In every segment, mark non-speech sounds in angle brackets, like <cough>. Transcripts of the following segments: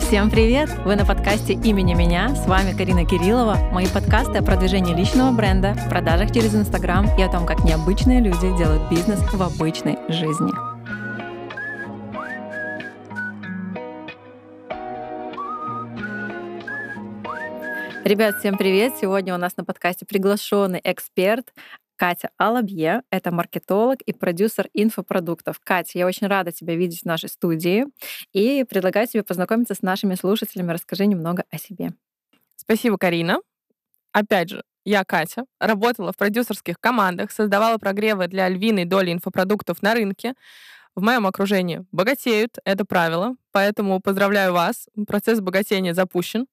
Всем привет! Вы на подкасте «Имени меня». С вами Карина Кириллова. Мои подкасты о продвижении личного бренда, продажах через Инстаграм и о том, как необычные люди делают бизнес в обычной жизни. Ребят, всем привет! Сегодня у нас на подкасте приглашенный эксперт Катя Алабье. Это маркетолог и продюсер инфопродуктов. Катя, я очень рада тебя видеть в нашей студии и предлагаю тебе познакомиться с нашими слушателями. Расскажи немного о себе. Спасибо, Карина. Опять же, я Катя, работала в продюсерских командах, создавала прогревы для львиной доли инфопродуктов на рынке. В моем окружении богатеют, это правило, поэтому поздравляю вас, процесс богатения запущен.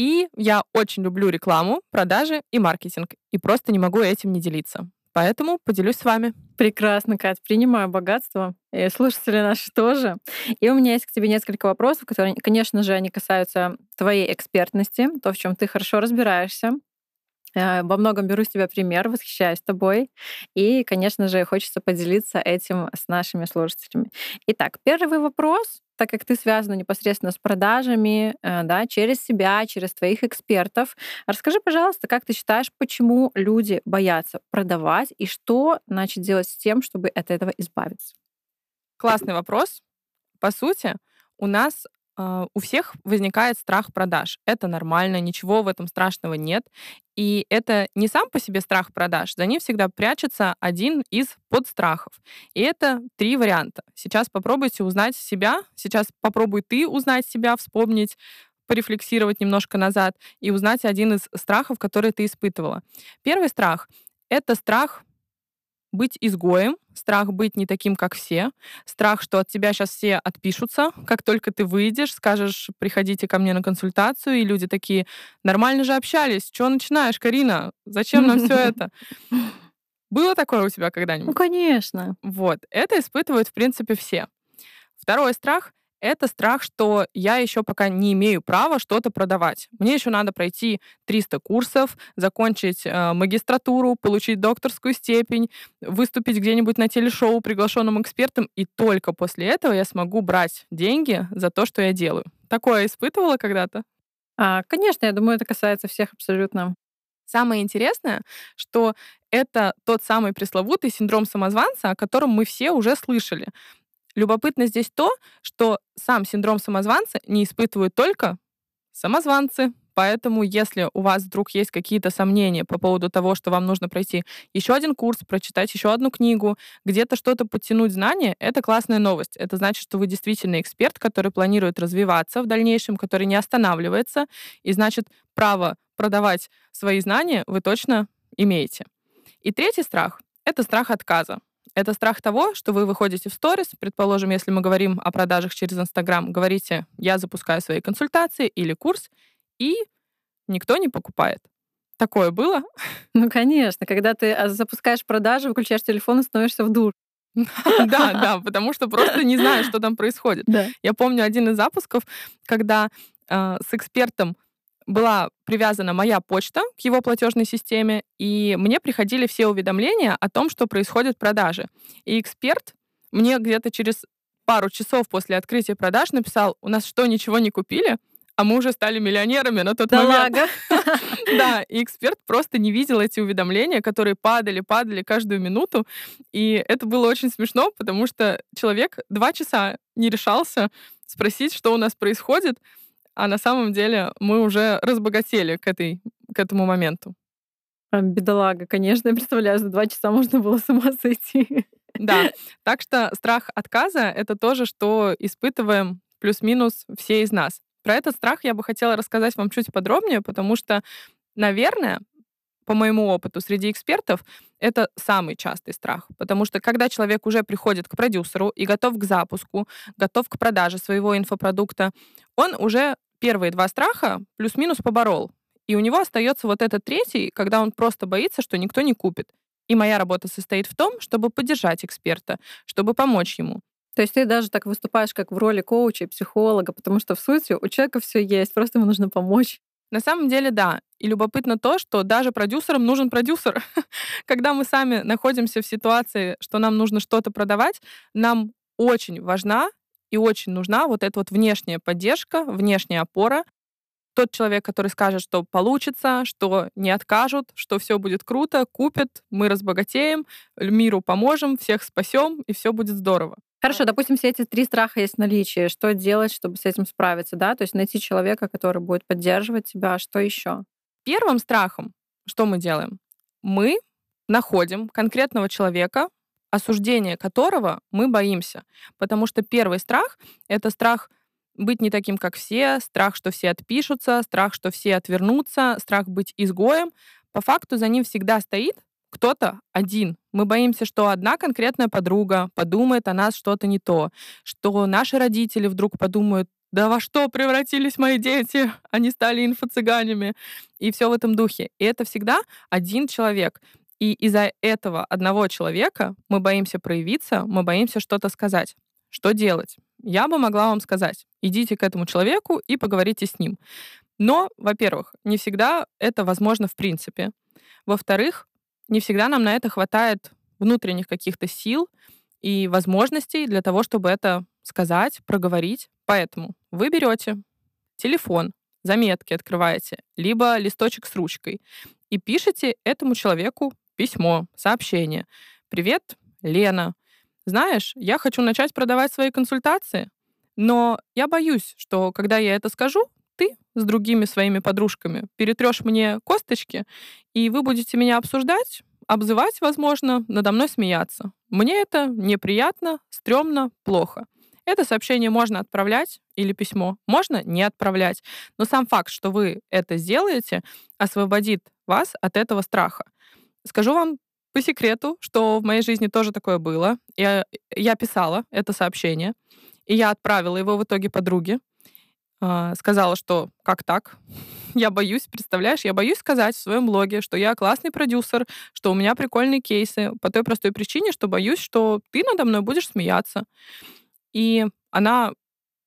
И я очень люблю рекламу, продажи и маркетинг. И просто не могу этим не делиться. Поэтому поделюсь с вами. Прекрасно, Кать. Принимаю богатство. И слушатели наши тоже. И у меня есть к тебе несколько вопросов, которые, конечно же, они касаются твоей экспертности, то, в чем ты хорошо разбираешься. Э, во многом беру с тебя пример, восхищаюсь тобой. И, конечно же, хочется поделиться этим с нашими слушателями. Итак, первый вопрос, так как ты связана непосредственно с продажами, э, да, через себя, через твоих экспертов. Расскажи, пожалуйста, как ты считаешь, почему люди боятся продавать и что, значит, делать с тем, чтобы от этого избавиться? Классный вопрос. По сути, у нас у всех возникает страх продаж. Это нормально, ничего в этом страшного нет. И это не сам по себе страх продаж, за ним всегда прячется один из подстрахов. И это три варианта. Сейчас попробуйте узнать себя, сейчас попробуй ты узнать себя, вспомнить, порефлексировать немножко назад и узнать один из страхов, который ты испытывала. Первый страх — это страх быть изгоем, страх быть не таким, как все, страх, что от тебя сейчас все отпишутся, как только ты выйдешь, скажешь, приходите ко мне на консультацию, и люди такие, нормально же общались, что начинаешь, Карина, зачем нам все это? <laughs> Было такое у тебя когда-нибудь? Ну, конечно. Вот, это испытывают, в принципе, все. Второй страх это страх, что я еще пока не имею права что-то продавать. Мне еще надо пройти 300 курсов, закончить э, магистратуру, получить докторскую степень, выступить где-нибудь на телешоу приглашенным экспертом, и только после этого я смогу брать деньги за то, что я делаю. Такое испытывала когда-то? А, конечно, я думаю, это касается всех абсолютно. Самое интересное, что это тот самый пресловутый синдром самозванца, о котором мы все уже слышали. Любопытно здесь то, что сам синдром самозванца не испытывают только самозванцы. Поэтому, если у вас вдруг есть какие-то сомнения по поводу того, что вам нужно пройти еще один курс, прочитать еще одну книгу, где-то что-то подтянуть знания, это классная новость. Это значит, что вы действительно эксперт, который планирует развиваться в дальнейшем, который не останавливается, и значит, право продавать свои знания вы точно имеете. И третий страх — это страх отказа. Это страх того, что вы выходите в сторис, предположим, если мы говорим о продажах через Инстаграм, говорите, я запускаю свои консультации или курс, и никто не покупает. Такое было? <laughs> Ну, конечно. Когда ты а, запускаешь продажи, выключаешь телефон и становишься в дур. <laughs> Да, да, потому что просто не знаешь, что там происходит. <laughs> Я помню один из запусков, когда э, с экспертом была привязана моя почта к его платежной системе, и мне приходили все уведомления о том, что происходят продажи. И эксперт мне где-то через пару часов после открытия продаж написал, у нас что, ничего не купили? а мы уже стали миллионерами на тот да момент. Лага. <laughs> да, и эксперт просто не видел эти уведомления, которые падали, падали каждую минуту. И это было очень смешно, потому что человек два часа не решался спросить, что у нас происходит а на самом деле мы уже разбогатели к, этой, к этому моменту. Бедолага, конечно, я представляю, за два часа можно было с ума сойти. Да, <laughs> так что страх отказа — это тоже, что испытываем плюс-минус все из нас. Про этот страх я бы хотела рассказать вам чуть подробнее, потому что, наверное, по моему опыту среди экспертов, это самый частый страх. Потому что когда человек уже приходит к продюсеру и готов к запуску, готов к продаже своего инфопродукта, он уже первые два страха плюс-минус поборол. И у него остается вот этот третий, когда он просто боится, что никто не купит. И моя работа состоит в том, чтобы поддержать эксперта, чтобы помочь ему. То есть ты даже так выступаешь как в роли коуча и психолога, потому что в сути у человека все есть, просто ему нужно помочь. На самом деле, да. И любопытно то, что даже продюсерам нужен продюсер. <laughs> Когда мы сами находимся в ситуации, что нам нужно что-то продавать, нам очень важна и очень нужна вот эта вот внешняя поддержка, внешняя опора, тот человек, который скажет, что получится, что не откажут, что все будет круто, купят, мы разбогатеем, миру поможем, всех спасем, и все будет здорово. Хорошо, допустим, все эти три страха есть в наличии. Что делать, чтобы с этим справиться, да? То есть найти человека, который будет поддерживать тебя. Что еще? Первым страхом, что мы делаем? Мы находим конкретного человека, осуждение которого мы боимся. Потому что первый страх — это страх быть не таким, как все, страх, что все отпишутся, страх, что все отвернутся, страх быть изгоем. По факту за ним всегда стоит кто-то один. Мы боимся, что одна конкретная подруга подумает о нас что-то не то, что наши родители вдруг подумают, да во что превратились мои дети? Они стали инфо-цыганями. И все в этом духе. И это всегда один человек. И из-за этого одного человека мы боимся проявиться, мы боимся что-то сказать. Что делать? Я бы могла вам сказать, идите к этому человеку и поговорите с ним. Но, во-первых, не всегда это возможно в принципе. Во-вторых, не всегда нам на это хватает внутренних каких-то сил и возможностей для того, чтобы это сказать, проговорить. Поэтому вы берете телефон, заметки открываете, либо листочек с ручкой и пишете этому человеку письмо, сообщение. «Привет, Лена. Знаешь, я хочу начать продавать свои консультации, но я боюсь, что когда я это скажу, ты с другими своими подружками перетрешь мне косточки, и вы будете меня обсуждать, обзывать, возможно, надо мной смеяться. Мне это неприятно, стрёмно, плохо. Это сообщение можно отправлять или письмо, можно не отправлять. Но сам факт, что вы это сделаете, освободит вас от этого страха. Скажу вам по секрету, что в моей жизни тоже такое было. Я, я писала это сообщение, и я отправила его в итоге подруге. Э, сказала, что как так? <laughs> Я боюсь, представляешь, я боюсь сказать в своем блоге, что я классный продюсер, что у меня прикольные кейсы, по той простой причине, что боюсь, что ты надо мной будешь смеяться. И она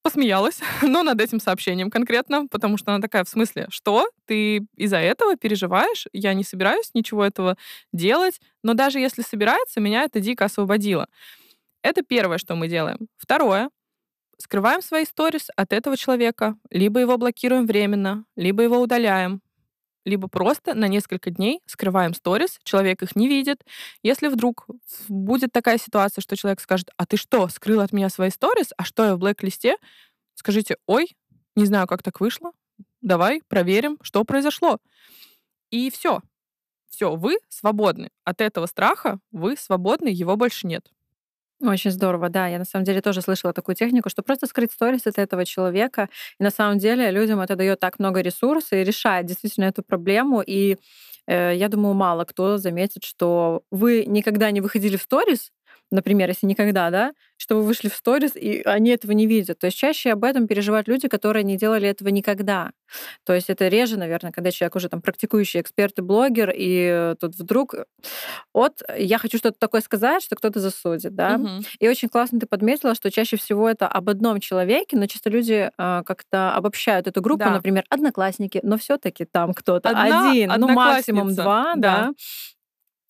посмеялась, <laughs> но над этим сообщением конкретно, потому что она такая, в смысле, что? Ты из-за этого переживаешь? Я не собираюсь ничего этого делать, но даже если собирается, меня это дико освободило. Это первое, что мы делаем. Второе, скрываем свои сторис от этого человека, либо его блокируем временно, либо его удаляем, либо просто на несколько дней скрываем сторис, человек их не видит. Если вдруг будет такая ситуация, что человек скажет, а ты что, скрыл от меня свои сторис, а что я в блэк-листе? Скажите, ой, не знаю, как так вышло, давай проверим, что произошло. И все. Все, вы свободны. От этого страха вы свободны, его больше нет. Очень здорово, да. Я на самом деле тоже слышала такую технику, что просто скрыть сторис от этого человека. И на самом деле людям это дает так много ресурсов и решает действительно эту проблему. И э, я думаю, мало кто заметит, что вы никогда не выходили в сторис, например, если никогда, да, что вы вышли в сторис, и они этого не видят. То есть чаще об этом переживают люди, которые не делали этого никогда. То есть это реже, наверное, когда человек уже там практикующий эксперт и блогер, и тут вдруг вот я хочу что-то такое сказать, что кто-то засудит, да. Угу. И очень классно ты подметила, что чаще всего это об одном человеке, но часто люди э, как-то обобщают эту группу, да. например, одноклассники, но все-таки там кто-то один, ну максимум два, да. да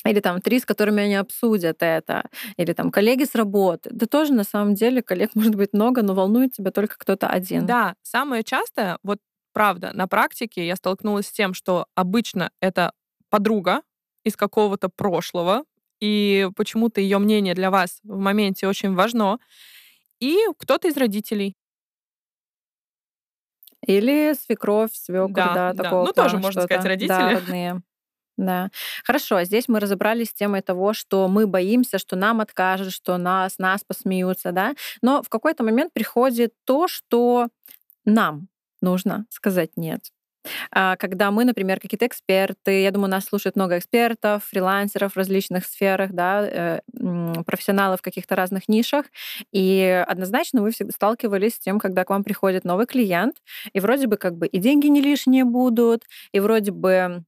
или там три, с которыми они обсудят это, или там коллеги с работы. Да тоже на самом деле коллег <laughs> может быть много, но волнует тебя только кто-то один. Да, самое частое, вот правда, на практике я столкнулась с тем, что обычно это подруга из какого-то прошлого, и почему-то ее мнение для вас в моменте очень важно, и кто-то из родителей. Или свекровь, свекр, да, да, да. такого. Ну, тоже можно сказать родители. Да, родные. Да. Хорошо, здесь мы разобрались с темой того, что мы боимся, что нам откажут, что нас, нас посмеются, да. Но в какой-то момент приходит то, что нам нужно сказать нет. А, когда мы, например, какие-то эксперты, я думаю, нас слушает много экспертов, фрилансеров в различных сферах, да, э, профессионалов в каких-то разных нишах, и однозначно вы всегда сталкивались с тем, когда к вам приходит новый клиент, и вроде бы как бы и деньги не лишние будут, и вроде бы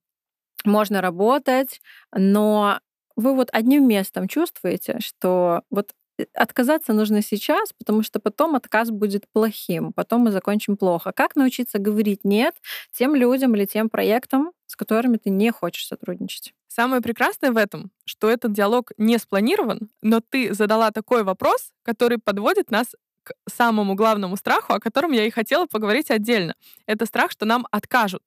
можно работать, но вы вот одним местом чувствуете, что вот э, отказаться нужно сейчас, потому что потом отказ будет плохим, потом мы закончим плохо. Как научиться говорить нет тем людям или тем проектам, с которыми ты не хочешь сотрудничать? Самое прекрасное в этом, что этот диалог не спланирован, но ты задала такой вопрос, который подводит нас к самому главному страху, о котором я и хотела поговорить отдельно. Это страх, что нам откажут.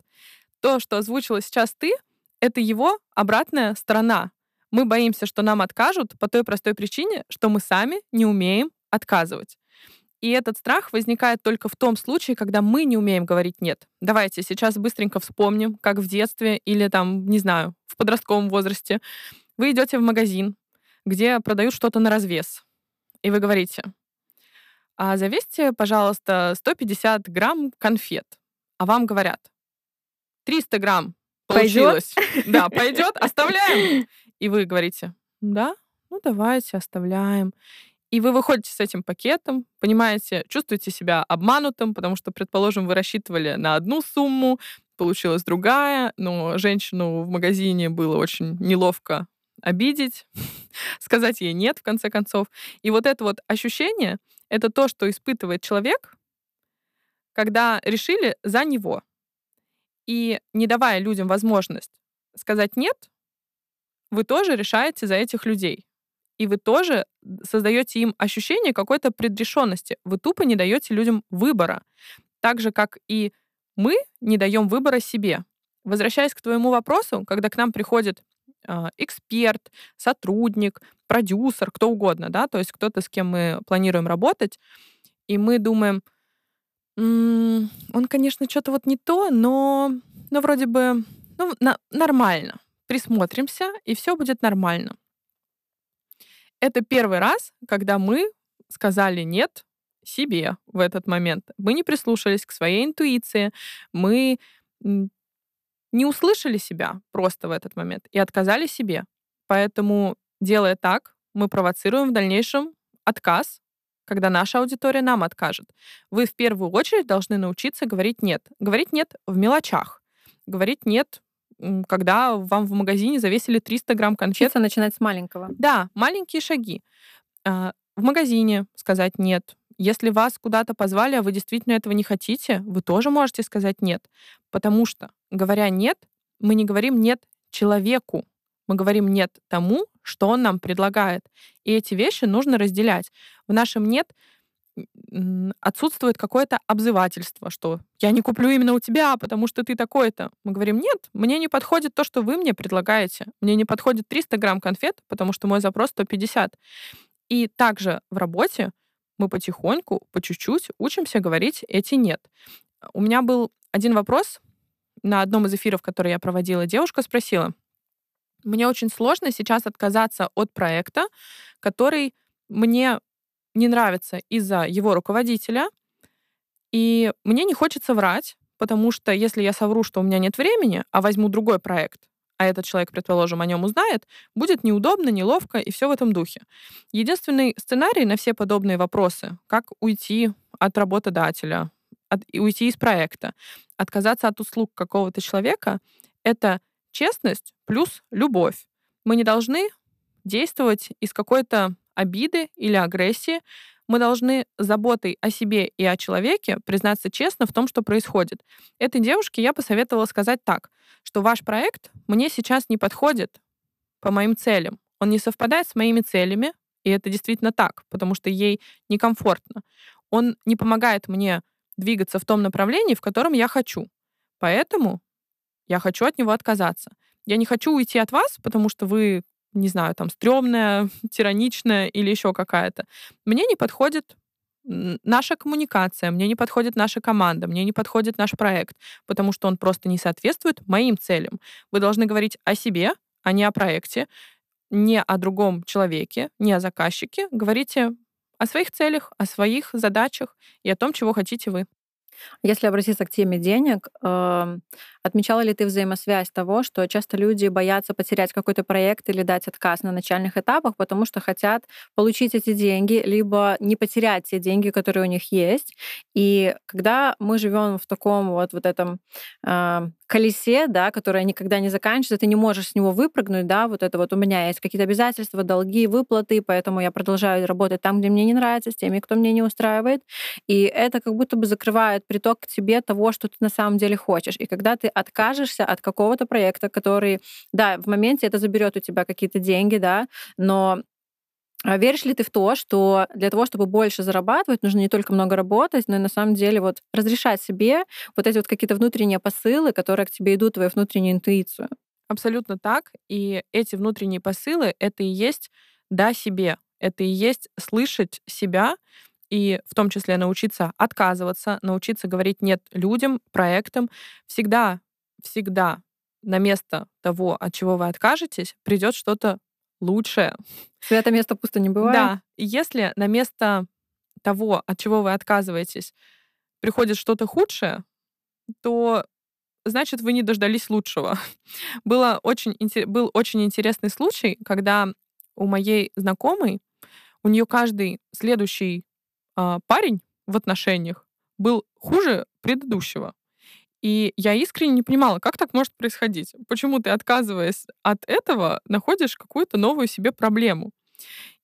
То, что озвучила сейчас ты, это его обратная сторона. Мы боимся, что нам откажут по той простой причине, что мы сами не умеем отказывать. И этот страх возникает только в том случае, когда мы не умеем говорить «нет». Давайте сейчас быстренько вспомним, как в детстве или там, не знаю, в подростковом возрасте. Вы идете в магазин, где продают что-то на развес, и вы говорите, а завесьте, пожалуйста, 150 грамм конфет. А вам говорят, 300 грамм получилось. Пойдет? Да, пойдет, оставляем. И вы говорите, да, ну давайте, оставляем. И вы выходите с этим пакетом, понимаете, чувствуете себя обманутым, потому что, предположим, вы рассчитывали на одну сумму, получилась другая, но женщину в магазине было очень неловко обидеть, <laughs> сказать ей нет, в конце концов. И вот это вот ощущение, это то, что испытывает человек, когда решили за него. И не давая людям возможность сказать нет, вы тоже решаете за этих людей. И вы тоже создаете им ощущение какой-то предрешенности. Вы тупо не даете людям выбора. Так же, как и мы не даем выбора себе. Возвращаясь к твоему вопросу, когда к нам приходит э, эксперт, сотрудник, продюсер, кто угодно, да, то есть кто-то, с кем мы планируем работать, и мы думаем, он, конечно, что-то вот не то, но, но вроде бы ну, на, нормально. Присмотримся, и все будет нормально. Это первый раз, когда мы сказали нет себе в этот момент. Мы не прислушались к своей интуиции, мы не услышали себя просто в этот момент и отказали себе. Поэтому, делая так, мы провоцируем в дальнейшем отказ, когда наша аудитория нам откажет. Вы в первую очередь должны научиться говорить «нет». Говорить «нет» в мелочах. Говорить «нет» когда вам в магазине завесили 300 грамм конфет. Учиться начинать с маленького. Да, маленькие шаги. А, в магазине сказать «нет». Если вас куда-то позвали, а вы действительно этого не хотите, вы тоже можете сказать «нет». Потому что, говоря «нет», мы не говорим «нет» человеку, мы говорим «нет» тому, что он нам предлагает. И эти вещи нужно разделять. В нашем «нет» отсутствует какое-то обзывательство, что я не куплю именно у тебя, потому что ты такой-то. Мы говорим, нет, мне не подходит то, что вы мне предлагаете. Мне не подходит 300 грамм конфет, потому что мой запрос 150. И также в работе мы потихоньку, по чуть-чуть учимся говорить эти «нет». У меня был один вопрос на одном из эфиров, который я проводила. Девушка спросила, мне очень сложно сейчас отказаться от проекта, который мне не нравится из-за его руководителя, и мне не хочется врать, потому что если я совру, что у меня нет времени, а возьму другой проект, а этот человек, предположим, о нем узнает, будет неудобно, неловко и все в этом духе. Единственный сценарий на все подобные вопросы, как уйти от работодателя, от, уйти из проекта, отказаться от услуг какого-то человека, это честность плюс любовь. Мы не должны действовать из какой-то обиды или агрессии, мы должны заботой о себе и о человеке признаться честно в том, что происходит. Этой девушке я посоветовала сказать так, что ваш проект мне сейчас не подходит по моим целям. Он не совпадает с моими целями, и это действительно так, потому что ей некомфортно. Он не помогает мне двигаться в том направлении, в котором я хочу. Поэтому я хочу от него отказаться. Я не хочу уйти от вас, потому что вы не знаю, там, стрёмная, <laughs> тираничная или еще какая-то. Мне не подходит наша коммуникация, мне не подходит наша команда, мне не подходит наш проект, потому что он просто не соответствует моим целям. Вы должны говорить о себе, а не о проекте, не о другом человеке, не о заказчике. Говорите о своих целях, о своих задачах и о том, чего хотите вы. Если обратиться к теме денег, эм, отмечала ли ты взаимосвязь того, что часто люди боятся потерять какой-то проект или дать отказ на начальных этапах, потому что хотят получить эти деньги, либо не потерять те деньги, которые у них есть. И когда мы живем в таком вот, вот этом э, колесе, да, которое никогда не заканчивается, ты не можешь с него выпрыгнуть, да, вот это вот у меня есть какие-то обязательства, долги, выплаты, поэтому я продолжаю работать там, где мне не нравится, с теми, кто мне не устраивает. И это как будто бы закрывает приток к тебе того, что ты на самом деле хочешь. И когда ты откажешься от какого-то проекта, который, да, в моменте это заберет у тебя какие-то деньги, да, но веришь ли ты в то, что для того, чтобы больше зарабатывать, нужно не только много работать, но и на самом деле вот разрешать себе вот эти вот какие-то внутренние посылы, которые к тебе идут, твою внутреннюю интуицию? Абсолютно так. И эти внутренние посылы — это и есть «да» себе. Это и есть слышать себя, и в том числе научиться отказываться, научиться говорить «нет» людям, проектам. Всегда, всегда на место того, от чего вы откажетесь, придет что-то лучшее. Свято место пусто не бывает. Да. И если на место того, от чего вы отказываетесь, приходит что-то худшее, то значит, вы не дождались лучшего. <laughs> Было очень, был очень интересный случай, когда у моей знакомой, у нее каждый следующий э, парень в отношениях был хуже предыдущего. И я искренне не понимала, как так может происходить. Почему ты, отказываясь от этого, находишь какую-то новую себе проблему.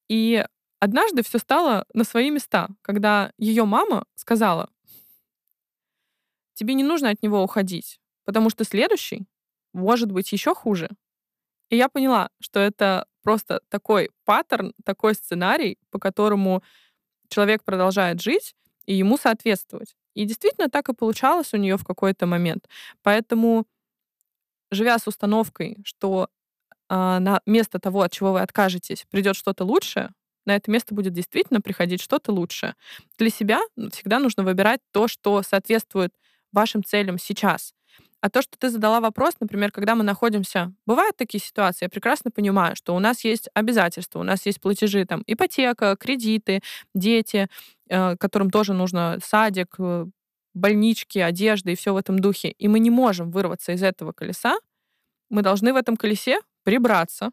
И однажды все стало на свои места, когда ее мама сказала, тебе не нужно от него уходить, потому что следующий может быть еще хуже. И я поняла, что это просто такой паттерн, такой сценарий, по которому человек продолжает жить и ему соответствовать. И действительно так и получалось у нее в какой-то момент. Поэтому, живя с установкой, что э, на место того, от чего вы откажетесь, придет что-то лучшее, на это место будет действительно приходить что-то лучшее. Для себя всегда нужно выбирать то, что соответствует вашим целям сейчас. А то, что ты задала вопрос, например, когда мы находимся... Бывают такие ситуации, я прекрасно понимаю, что у нас есть обязательства, у нас есть платежи, там, ипотека, кредиты, дети, э, которым тоже нужно садик, э, больнички, одежда и все в этом духе. И мы не можем вырваться из этого колеса. Мы должны в этом колесе прибраться.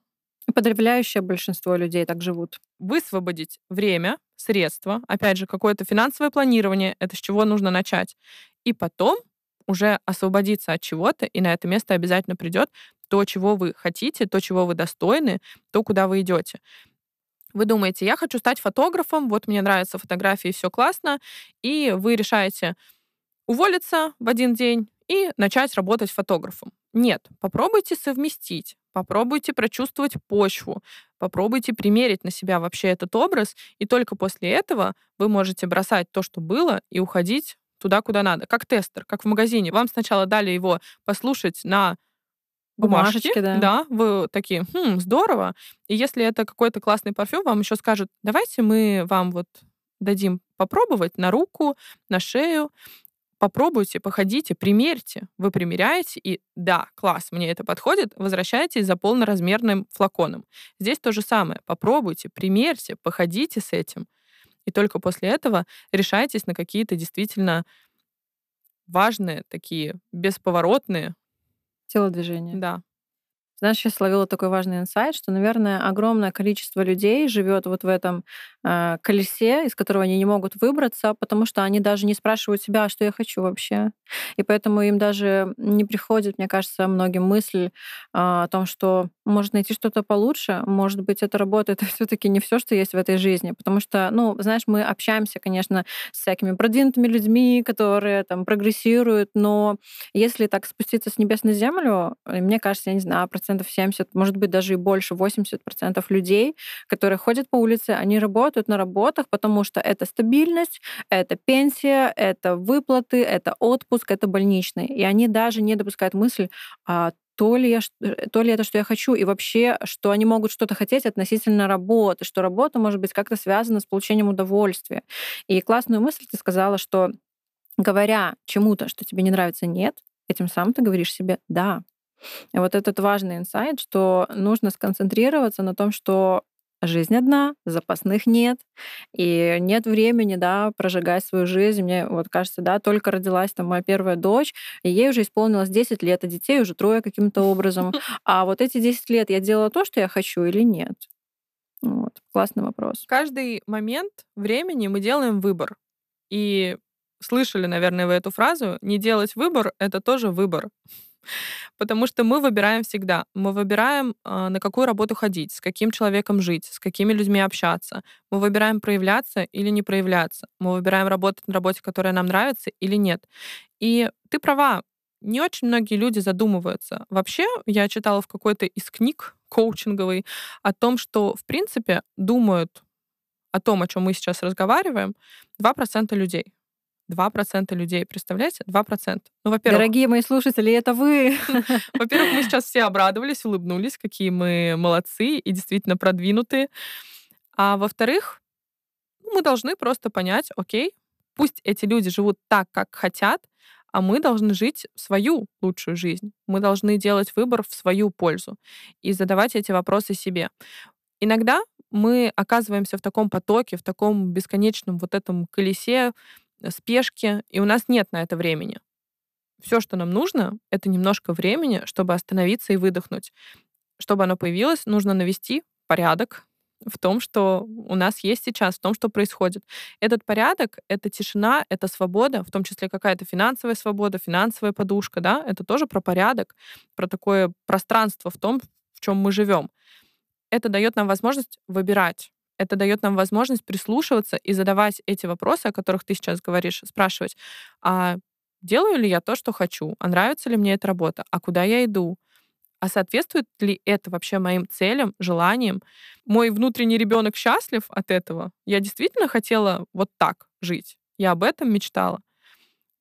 Подавляющее большинство людей так живут. Высвободить время, средства, опять же, какое-то финансовое планирование, это с чего нужно начать. И потом уже освободиться от чего-то, и на это место обязательно придет то, чего вы хотите, то, чего вы достойны, то, куда вы идете. Вы думаете, я хочу стать фотографом, вот мне нравятся фотографии, все классно, и вы решаете уволиться в один день и начать работать фотографом. Нет, попробуйте совместить, попробуйте прочувствовать почву, попробуйте примерить на себя вообще этот образ, и только после этого вы можете бросать то, что было, и уходить туда, куда надо. Как тестер, как в магазине. Вам сначала дали его послушать на бумажке, Бумажечки, да. да, вы такие, хм, здорово. И если это какой-то классный парфюм, вам еще скажут, давайте мы вам вот дадим попробовать на руку, на шею, попробуйте, походите, примерьте. Вы примеряете, и да, класс, мне это подходит, возвращайтесь за полноразмерным флаконом. Здесь то же самое. Попробуйте, примерьте, походите с этим. И только после этого решайтесь на какие-то действительно важные, такие бесповоротные телодвижения. Да. Знаешь, я словила такой важный инсайт, что, наверное, огромное количество людей живет вот в этом э, колесе, из которого они не могут выбраться, потому что они даже не спрашивают себя, «А что я хочу вообще. И поэтому им даже не приходит, мне кажется, многим мысль э, о том, что может найти что-то получше, может быть, эта работа это <laughs> все-таки не все, что есть в этой жизни. Потому что, ну, знаешь, мы общаемся, конечно, с всякими продвинутыми людьми, которые там прогрессируют, но если так спуститься с небес на землю, мне кажется, я не знаю, процент процентов 70, может быть, даже и больше, 80 процентов людей, которые ходят по улице, они работают на работах, потому что это стабильность, это пенсия, это выплаты, это отпуск, это больничный. И они даже не допускают мысль, а то ли, я, э, то ли это, что я хочу, и вообще, что они могут что-то хотеть относительно работы, что работа может быть как-то связана с получением удовольствия. И классную мысль ты сказала, что говоря чему-то, что тебе не нравится, нет, этим самым ты говоришь себе «да». И вот этот важный инсайт, что нужно сконцентрироваться на том, что жизнь одна, запасных нет, и нет времени, да, прожигать свою жизнь. Мне вот кажется, да, только родилась там моя первая дочь, и ей уже исполнилось 10 лет, а детей уже трое каким-то образом. <laughs> А вот эти 10 лет я делала то, что я хочу или нет? Вот, классный вопрос. Каждый момент времени мы делаем выбор. И слышали, наверное, вы эту фразу, не делать выбор — это тоже выбор. Потому что мы выбираем всегда. Мы выбираем, а, на какую работу ходить, с каким человеком жить, с какими людьми общаться. Мы выбираем проявляться или не проявляться. Мы выбираем работать на работе, которая нам нравится или нет. И ты права, не очень многие люди задумываются. Вообще, я читала в какой-то из книг коучинговой о том, что, в принципе, думают о том, о чем мы сейчас разговариваем, 2% людей. 2% людей, представляете? 2%. Ну, во-первых... Дорогие мои слушатели, это вы! <laughs> Во-первых, мы сейчас все обрадовались, улыбнулись, какие мы молодцы и действительно продвинутые. А во-вторых, мы должны просто понять, окей, пусть эти люди живут так, как хотят, а мы должны жить свою лучшую жизнь. Мы должны делать выбор в свою пользу и задавать эти вопросы себе. Иногда мы оказываемся в таком потоке, в таком бесконечном вот этом колесе спешки, и у нас нет на это времени. Все, что нам нужно, это немножко времени, чтобы остановиться и выдохнуть. Чтобы оно появилось, нужно навести порядок, в том, что у нас есть сейчас, в том, что происходит. Этот порядок, это тишина, это свобода, в том числе какая-то финансовая свобода, финансовая подушка, да, это тоже про порядок, про такое пространство в том, в чем мы живем. Это дает нам возможность выбирать. Это дает нам возможность прислушиваться и задавать эти вопросы, о которых ты сейчас говоришь, спрашивать, а делаю ли я то, что хочу, а нравится ли мне эта работа, а куда я иду, а соответствует ли это вообще моим целям, желаниям? Мой внутренний ребенок счастлив от этого? Я действительно хотела вот так жить. Я об этом мечтала.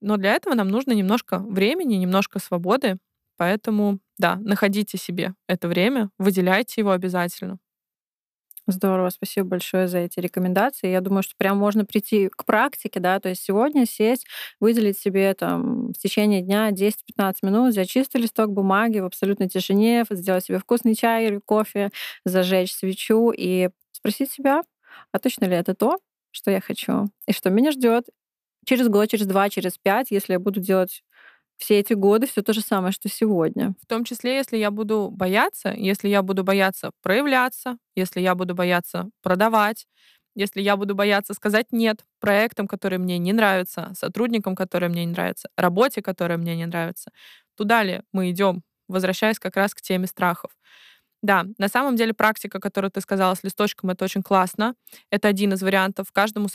Но для этого нам нужно немножко времени, немножко свободы. Поэтому, да, находите себе это время, выделяйте его обязательно. Здорово, спасибо большое за эти рекомендации. Я думаю, что прям можно прийти к практике, да, то есть сегодня сесть, выделить себе там в течение дня 10-15 минут, взять чистый листок бумаги в абсолютной тишине, сделать себе вкусный чай или кофе, зажечь свечу и спросить себя, а точно ли это то, что я хочу, и что меня ждет через год, через два, через пять, если я буду делать все эти годы все то же самое, что сегодня. В том числе, если я буду бояться, если я буду бояться проявляться, если я буду бояться продавать, если я буду бояться сказать нет проектам, которые мне не нравятся, сотрудникам, которые мне не нравятся, работе, которая мне не нравится, туда ли мы идем, возвращаясь как раз к теме страхов. Да, на самом деле практика, которую ты сказала с листочком, это очень классно. Это один из вариантов. Каждому,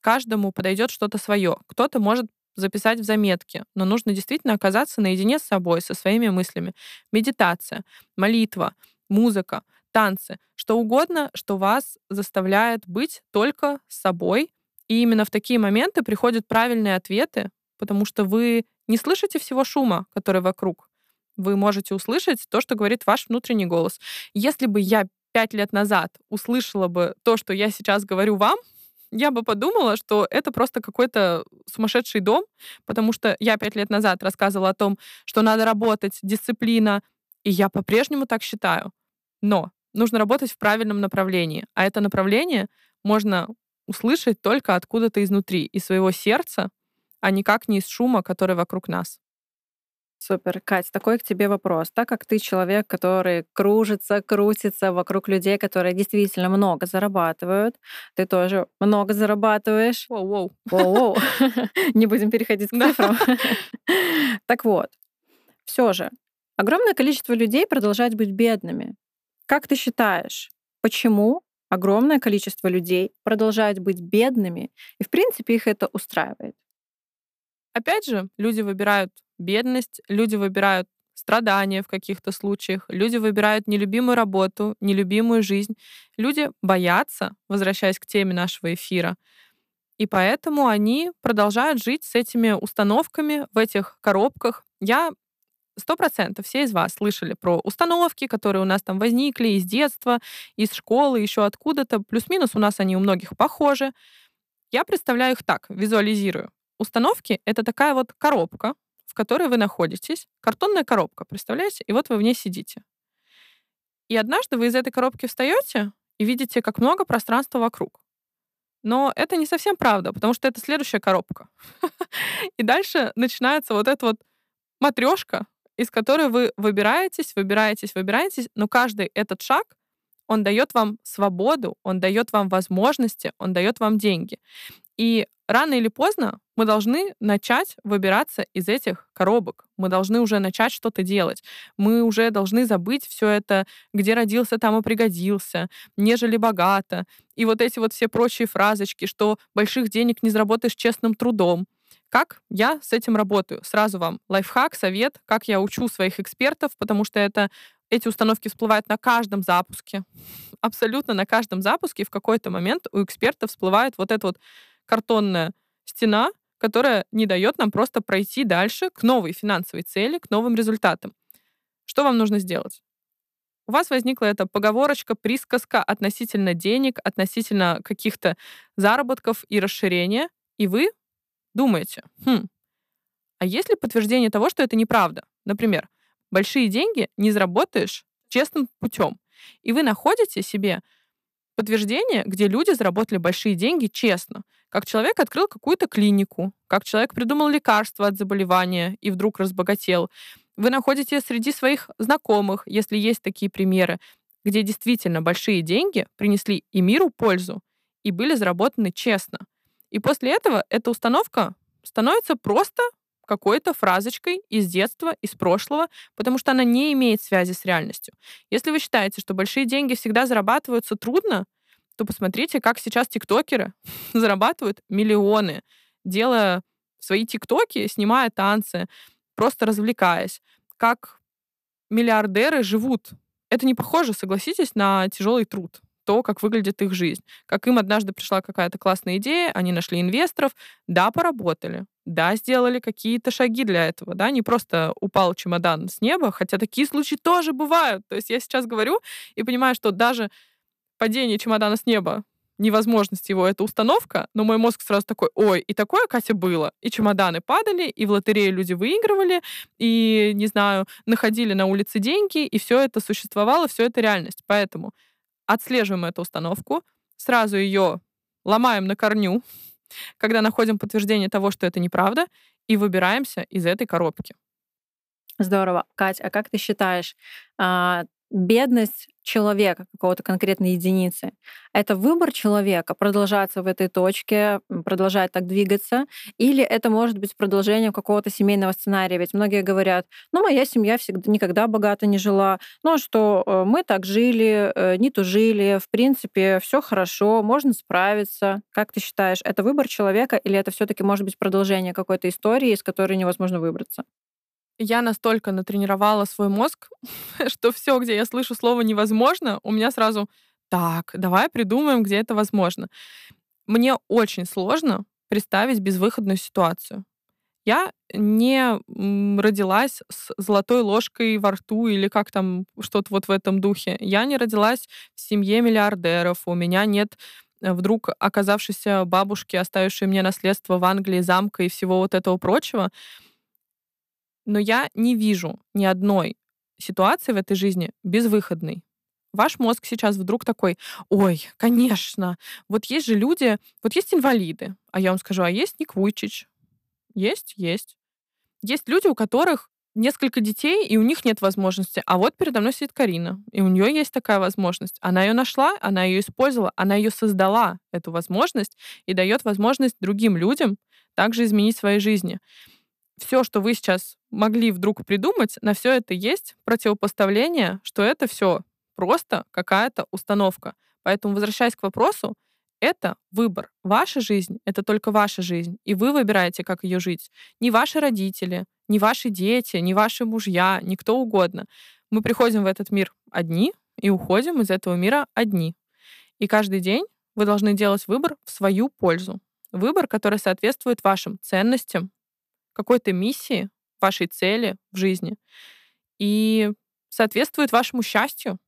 каждому подойдет что-то свое. Кто-то может записать в заметке, но нужно действительно оказаться наедине с собой, со своими мыслями. Медитация, молитва, музыка, танцы, что угодно, что вас заставляет быть только собой. И именно в такие моменты приходят правильные ответы, потому что вы не слышите всего шума, который вокруг. Вы можете услышать то, что говорит ваш внутренний голос. Если бы я пять лет назад услышала бы то, что я сейчас говорю вам, я бы подумала, что это просто какой-то сумасшедший дом, потому что я пять лет назад рассказывала о том, что надо работать, дисциплина, и я по-прежнему так считаю. Но нужно работать в правильном направлении, а это направление можно услышать только откуда-то изнутри, из своего сердца, а никак не из шума, который вокруг нас. Супер. Кать, такой к тебе вопрос. Так как ты человек, который кружится, крутится вокруг людей, которые действительно много зарабатывают, ты тоже много зарабатываешь. Воу-воу. Воу-воу. <laughs> <laughs> Не будем переходить к цифрам. <laughs> Так вот, все же, огромное количество людей продолжает быть бедными. Как ты считаешь, почему огромное количество людей продолжает быть бедными, и в принципе их это устраивает? Опять же, люди выбирают бедность, люди выбирают страдания в каких-то случаях, люди выбирают нелюбимую работу, нелюбимую жизнь. Люди боятся, возвращаясь к теме нашего эфира, и поэтому они продолжают жить с этими установками в этих коробках. Я сто процентов все из вас слышали про установки, которые у нас там возникли из детства, из школы, еще откуда-то. Плюс-минус у нас они у многих похожи. Я представляю их так, визуализирую. Установки — это такая вот коробка, в которой вы находитесь. Картонная коробка, представляете? И вот вы в ней сидите. И однажды вы из этой коробки встаете и видите, как много пространства вокруг. Но это не совсем правда, потому что это следующая коробка. <laughs> И дальше начинается вот эта вот матрешка, из которой вы выбираетесь, выбираетесь, выбираетесь, но каждый этот шаг, он дает вам свободу, он дает вам возможности, он дает вам деньги. И рано или поздно мы должны начать выбираться из этих коробок. Мы должны уже начать что-то делать. Мы уже должны забыть все это, где родился, там и пригодился, нежели богато. И вот эти вот все прочие фразочки, что больших денег не заработаешь честным трудом. Как я с этим работаю? Сразу вам лайфхак, совет, как я учу своих экспертов, потому что это эти установки всплывают на каждом запуске. Абсолютно на каждом запуске в какой-то момент у экспертов всплывает вот эта вот картонная стена, которая не дает нам просто пройти дальше к новой финансовой цели, к новым результатам. Что вам нужно сделать? У вас возникла эта поговорочка, присказка относительно денег, относительно каких-то заработков и расширения, и вы думаете, хм, а есть ли подтверждение того, что это неправда? Например, большие деньги не заработаешь честным путем. И вы находите себе подтверждение, где люди заработали большие деньги честно. Как человек открыл какую-то клинику, как человек придумал лекарство от заболевания и вдруг разбогател. Вы находите среди своих знакомых, если есть такие примеры, где действительно большие деньги принесли и миру пользу, и были заработаны честно. И после этого эта установка становится просто какой-то фразочкой из детства, из прошлого, потому что она не имеет связи с реальностью. Если вы считаете, что большие деньги всегда зарабатываются трудно, то посмотрите, как сейчас тиктокеры <laughs> зарабатывают миллионы, делая свои тиктоки, снимая танцы, просто развлекаясь. Как миллиардеры живут. Это не похоже, согласитесь, на тяжелый труд то, как выглядит их жизнь. Как им однажды пришла какая-то классная идея, они нашли инвесторов, да, поработали, да, сделали какие-то шаги для этого, да, не просто упал чемодан с неба, хотя такие случаи тоже бывают. То есть я сейчас говорю и понимаю, что даже падение чемодана с неба невозможность его, это установка, но мой мозг сразу такой, ой, и такое, Катя, было. И чемоданы падали, и в лотерею люди выигрывали, и, не знаю, находили на улице деньги, и все это существовало, все это реальность. Поэтому отслеживаем эту установку, сразу ее ломаем на корню, <laughs> когда находим подтверждение того, что это неправда, и выбираемся из этой коробки. Здорово. Кать, а как ты считаешь, а, бедность человека, какого-то конкретной единицы. Это выбор человека продолжаться в этой точке, продолжать так двигаться, или это может быть продолжением какого-то семейного сценария. Ведь многие говорят, ну, моя семья всегда никогда богато не жила, ну, а что э, мы так жили, э, не тужили, в принципе, все хорошо, можно справиться. Как ты считаешь, это выбор человека, или это все таки может быть продолжение какой-то истории, из которой невозможно выбраться? Я настолько натренировала свой мозг, <laughs> что все, где я слышу слово невозможно, у меня сразу так, давай придумаем, где это возможно. Мне очень сложно представить безвыходную ситуацию. Я не родилась с золотой ложкой во рту или как там что-то вот в этом духе. Я не родилась в семье миллиардеров. У меня нет э, вдруг оказавшейся бабушки, оставившей мне наследство в Англии, замка и всего вот этого прочего но я не вижу ни одной ситуации в этой жизни безвыходной. Ваш мозг сейчас вдруг такой, ой, конечно, вот есть же люди, вот есть инвалиды, а я вам скажу, а есть Ник Вуйчич. Есть, есть. Есть люди, у которых несколько детей, и у них нет возможности. А вот передо мной сидит Карина, и у нее есть такая возможность. Она ее нашла, она ее использовала, она ее создала, эту возможность, и дает возможность другим людям также изменить свои жизни все, что вы сейчас могли вдруг придумать, на все это есть противопоставление, что это все просто какая-то установка. Поэтому, возвращаясь к вопросу, это выбор. Ваша жизнь — это только ваша жизнь, и вы выбираете, как ее жить. Не ваши родители, не ваши дети, не ваши мужья, никто угодно. Мы приходим в этот мир одни и уходим из этого мира одни. И каждый день вы должны делать выбор в свою пользу. Выбор, который соответствует вашим ценностям, какой-то миссии, вашей цели в жизни и соответствует вашему счастью.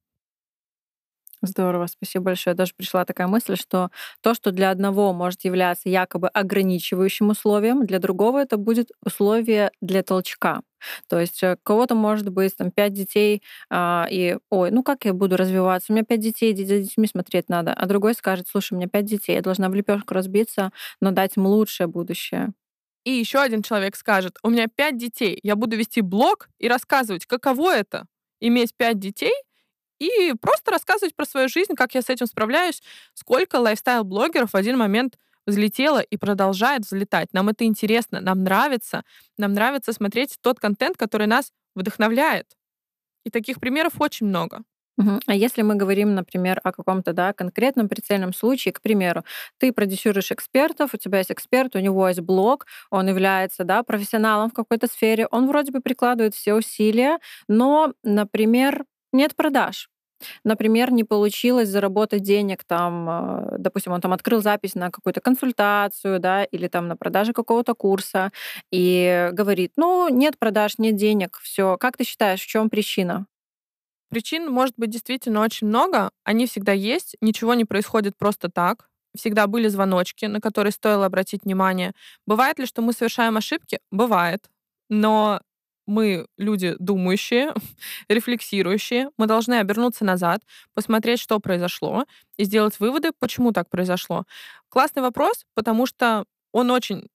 Здорово, спасибо большое. Даже пришла такая мысль, что то, что для одного может являться якобы ограничивающим условием, для другого это будет условие для толчка. То есть э, кого-то может быть там пять детей, а, и ой, ну как я буду развиваться? У меня пять детей, за детьми смотреть надо. А другой скажет, слушай, у меня пять детей, я должна в лепешку разбиться, но дать им лучшее будущее и еще один человек скажет, у меня пять детей, я буду вести блог и рассказывать, каково это иметь пять детей, и просто рассказывать про свою жизнь, как я с этим справляюсь, сколько лайфстайл-блогеров в один момент взлетело и продолжает взлетать. Нам это интересно, нам нравится, нам нравится смотреть тот контент, который нас вдохновляет. И таких примеров очень много. А если мы говорим, например, о каком-то да, конкретном прицельном случае, к примеру, ты продюсируешь экспертов, у тебя есть эксперт, у него есть блог, он является да, профессионалом в какой-то сфере, он вроде бы прикладывает все усилия, но, например, нет продаж. Например, не получилось заработать денег там, э, допустим, он там открыл запись на какую-то консультацию, да, или там на продаже какого-то курса и говорит, ну, нет продаж, нет денег, все. Как ты считаешь, в чем причина? Причин может быть действительно очень много, они всегда есть, ничего не происходит просто так. Всегда были звоночки, на которые стоило обратить внимание. Бывает ли, что мы совершаем ошибки? Бывает. Но мы люди думающие, <laughs> рефлексирующие, мы должны обернуться назад, посмотреть, что произошло, и сделать выводы, почему так произошло. Классный вопрос, потому что он очень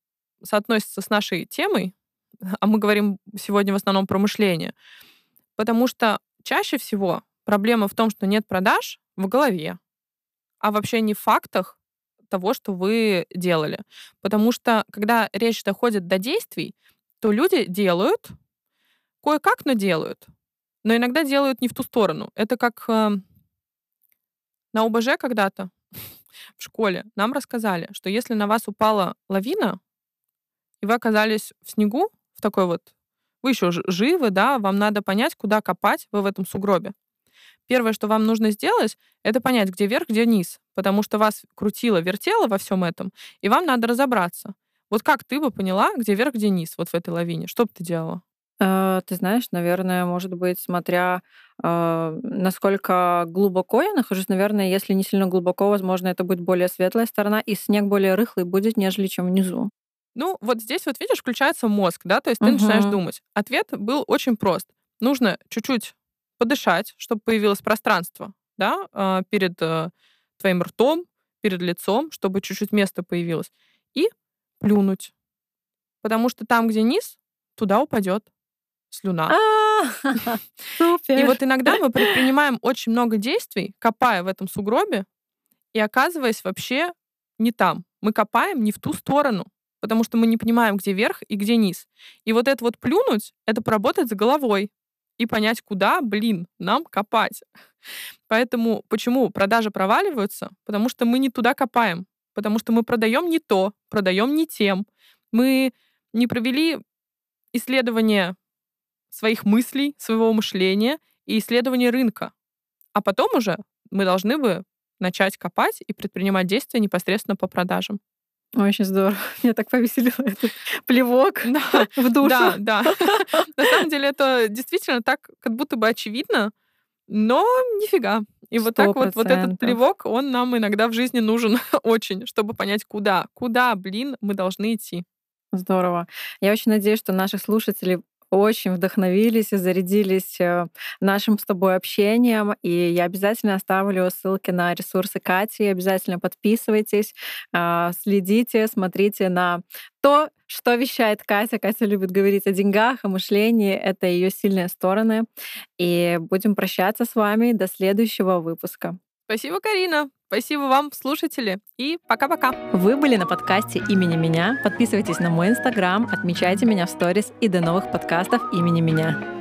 соотносится с нашей темой, <laughs> а мы говорим сегодня в основном про мышление. Потому что чаще всего проблема в том, что нет продаж в голове, а вообще не в фактах того, что вы делали. Потому что когда речь доходит до действий, то люди делают, Кое-как, но делают. Но иногда делают не в ту сторону. Это как э, на ОБЖ когда-то <laughs> в школе нам рассказали, что если на вас упала лавина, и вы оказались в снегу, в такой вот, вы еще живы, да, вам надо понять, куда копать вы в этом сугробе. Первое, что вам нужно сделать, это понять, где верх, где низ, потому что вас крутило, вертело во всем этом, и вам надо разобраться. Вот как ты бы поняла, где верх, где низ, вот в этой лавине? Что бы ты делала? Э, ты знаешь, наверное, может быть, смотря, а, насколько глубоко я нахожусь, наверное, если не сильно глубоко, возможно, это будет более светлая сторона, и снег более рыхлый будет, нежели чем внизу. Ну, вот здесь вот видишь, включается мозг, да, то есть ты начинаешь Мгм. думать. Ответ был очень прост. Нужно чуть-чуть подышать, чтобы появилось пространство, да, а, перед э, твоим ртом, перед лицом, чтобы чуть-чуть места появилось, и плюнуть. Потому что там, где низ, туда упадет слюна. А, <laughs> И вот иногда мы предпринимаем очень много действий, копая в этом сугробе, и оказываясь вообще не там. Мы копаем не в ту сторону, потому что мы не понимаем, где верх и где низ. И вот это вот плюнуть, это поработать с головой и понять, куда, блин, нам копать. Поэтому почему продажи проваливаются? Потому что мы не туда копаем, потому что мы продаем не то, продаем не тем. Мы не провели исследование своих мыслей, своего мышления и исследование рынка. А потом уже мы должны бы начать копать и предпринимать действия непосредственно по продажам. Очень здорово. <laughs> Меня так повеселило этот плевок <laughs> Да, <laughs> в душу. да, да. На самом деле это действительно так, как будто бы очевидно, но нифига. И вот так вот, вот этот плевок, он нам иногда в жизни нужен очень, чтобы понять, куда, куда, блин, мы должны идти. Здорово. Я очень надеюсь, что наши слушатели очень вдохновились и зарядились э, нашим с тобой общением. И я обязательно оставлю ссылки на ресурсы Кати. Обязательно подписывайтесь, а, следите, смотрите на то, что вещает Катя. Катя любит говорить о деньгах, о мышлении. Это ее сильные стороны. И будем прощаться с вами до следующего выпуска. Спасибо, Карина. Спасибо вам, слушатели. И пока-пока. Вы были на подкасте имени меня. Подписывайтесь на мой инстаграм, отмечайте меня в сторис и до новых подкастов имени меня.